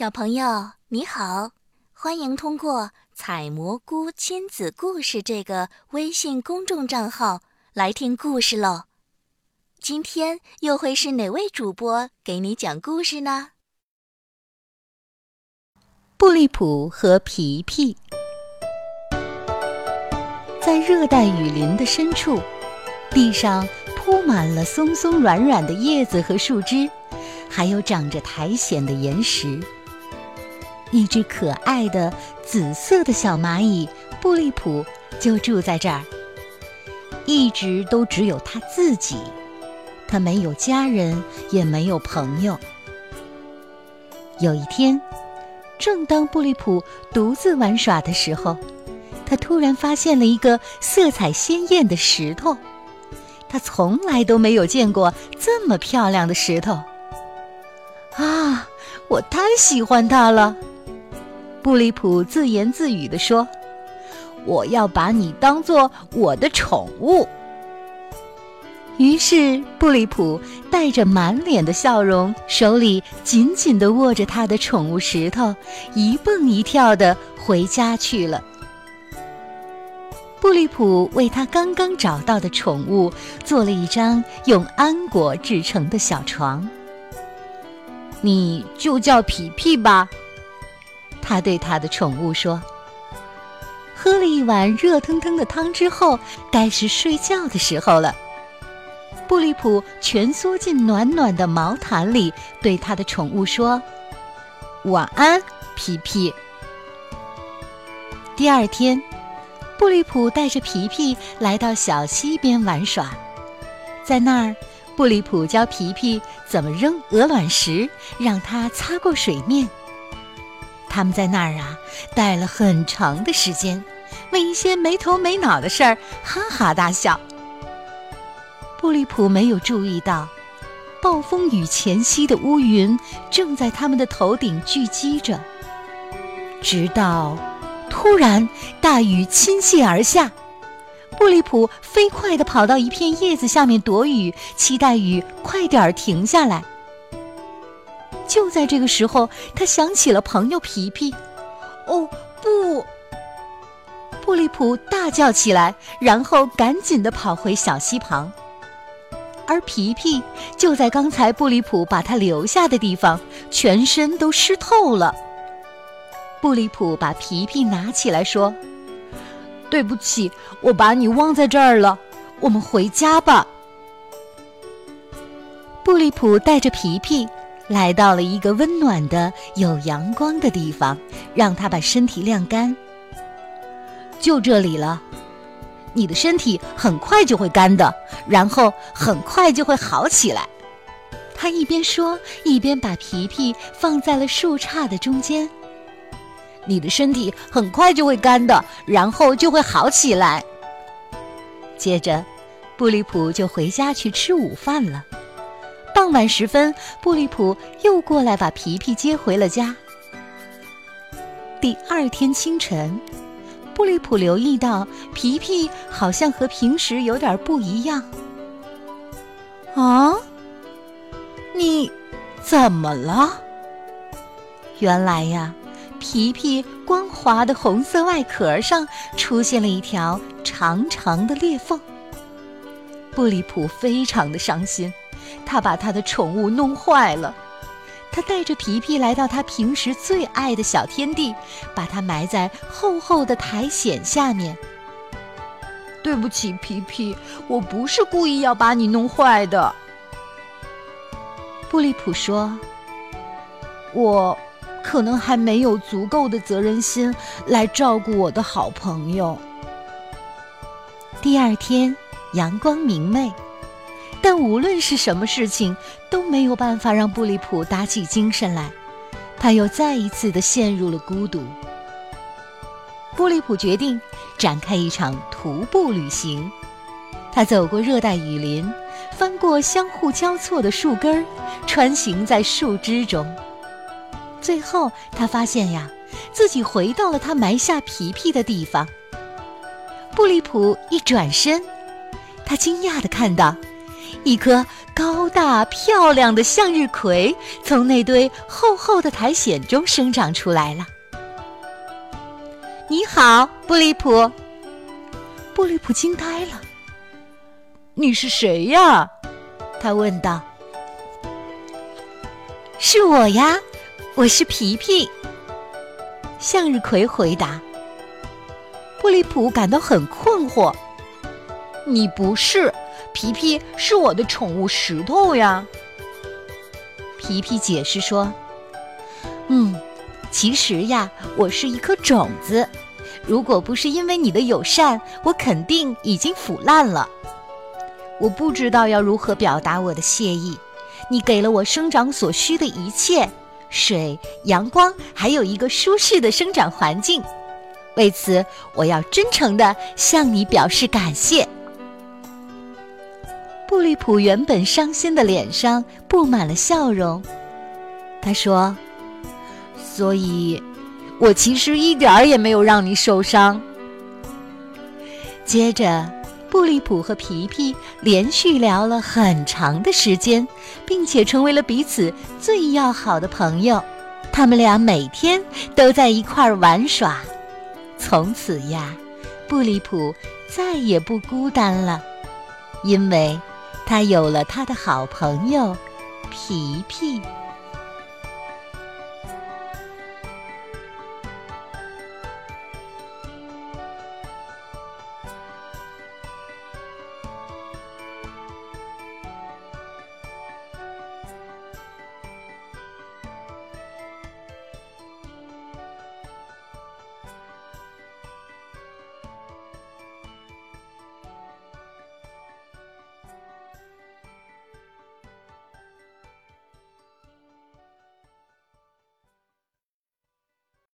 小朋友你好，欢迎通过“采蘑菇亲子故事”这个微信公众账号来听故事喽。今天又会是哪位主播给你讲故事呢？布利普和皮皮在热带雨林的深处，地上铺满了松松软软的叶子和树枝，还有长着苔藓的岩石。一只可爱的紫色的小蚂蚁布利普就住在这儿，一直都只有他自己，他没有家人，也没有朋友。有一天，正当布利普独自玩耍的时候，他突然发现了一个色彩鲜艳的石头，他从来都没有见过这么漂亮的石头。啊，我太喜欢它了！布利普自言自语地说：“我要把你当做我的宠物。”于是，布利普带着满脸的笑容，手里紧紧地握着他的宠物石头，一蹦一跳地回家去了。布利普为他刚刚找到的宠物做了一张用安果制成的小床。你就叫皮皮吧。他对他的宠物说：“喝了一碗热腾腾的汤之后，该是睡觉的时候了。”布利普蜷缩进暖暖的毛毯里，对他的宠物说：“晚安，皮皮。”第二天，布利普带着皮皮来到小溪边玩耍，在那儿，布利普教皮皮怎么扔鹅卵石，让它擦过水面。他们在那儿啊，待了很长的时间，为一些没头没脑的事儿哈哈大笑。布利普没有注意到，暴风雨前夕的乌云正在他们的头顶聚集着。直到，突然大雨倾泻而下，布利普飞快地跑到一片叶子下面躲雨，期待雨快点儿停下来。就在这个时候，他想起了朋友皮皮。哦不！布利普大叫起来，然后赶紧地跑回小溪旁。而皮皮就在刚才布利普把他留下的地方，全身都湿透了。布利普把皮皮拿起来说：“对不起，我把你忘在这儿了。我们回家吧。”布利普带着皮皮。来到了一个温暖的、有阳光的地方，让他把身体晾干。就这里了，你的身体很快就会干的，然后很快就会好起来。他一边说，一边把皮皮放在了树杈的中间。你的身体很快就会干的，然后就会好起来。接着，布利普就回家去吃午饭了。傍晚时分，布利普又过来把皮皮接回了家。第二天清晨，布利普留意到皮皮好像和平时有点不一样。啊，你怎么了？原来呀，皮皮光滑的红色外壳上出现了一条长长的裂缝。布利普非常的伤心。他把他的宠物弄坏了，他带着皮皮来到他平时最爱的小天地，把它埋在厚厚的苔藓下面。对不起，皮皮，我不是故意要把你弄坏的。布利普说：“我可能还没有足够的责任心来照顾我的好朋友。”第二天，阳光明媚。但无论是什么事情，都没有办法让布利普打起精神来，他又再一次的陷入了孤独。布利普决定展开一场徒步旅行，他走过热带雨林，翻过相互交错的树根儿，穿行在树枝中，最后他发现呀，自己回到了他埋下皮皮的地方。布利普一转身，他惊讶的看到。一棵高大。大漂亮的向日葵从那堆厚厚的苔藓中生长出来了。你好，布利普。布利普惊呆了。你是谁呀？他问道。是我呀，我是皮皮。向日葵回答。布利普感到很困惑。你不是，皮皮是我的宠物石头呀。皮皮解释说：“嗯，其实呀，我是一颗种子。如果不是因为你的友善，我肯定已经腐烂了。我不知道要如何表达我的谢意。你给了我生长所需的一切：水、阳光，还有一个舒适的生长环境。为此，我要真诚地向你表示感谢。”布利普原本伤心的脸上布满了笑容。他说：“所以，我其实一点儿也没有让你受伤。”接着，布利普和皮皮连续聊了很长的时间，并且成为了彼此最要好的朋友。他们俩每天都在一块儿玩耍。从此呀，布利普再也不孤单了，因为。他有了他的好朋友，皮皮。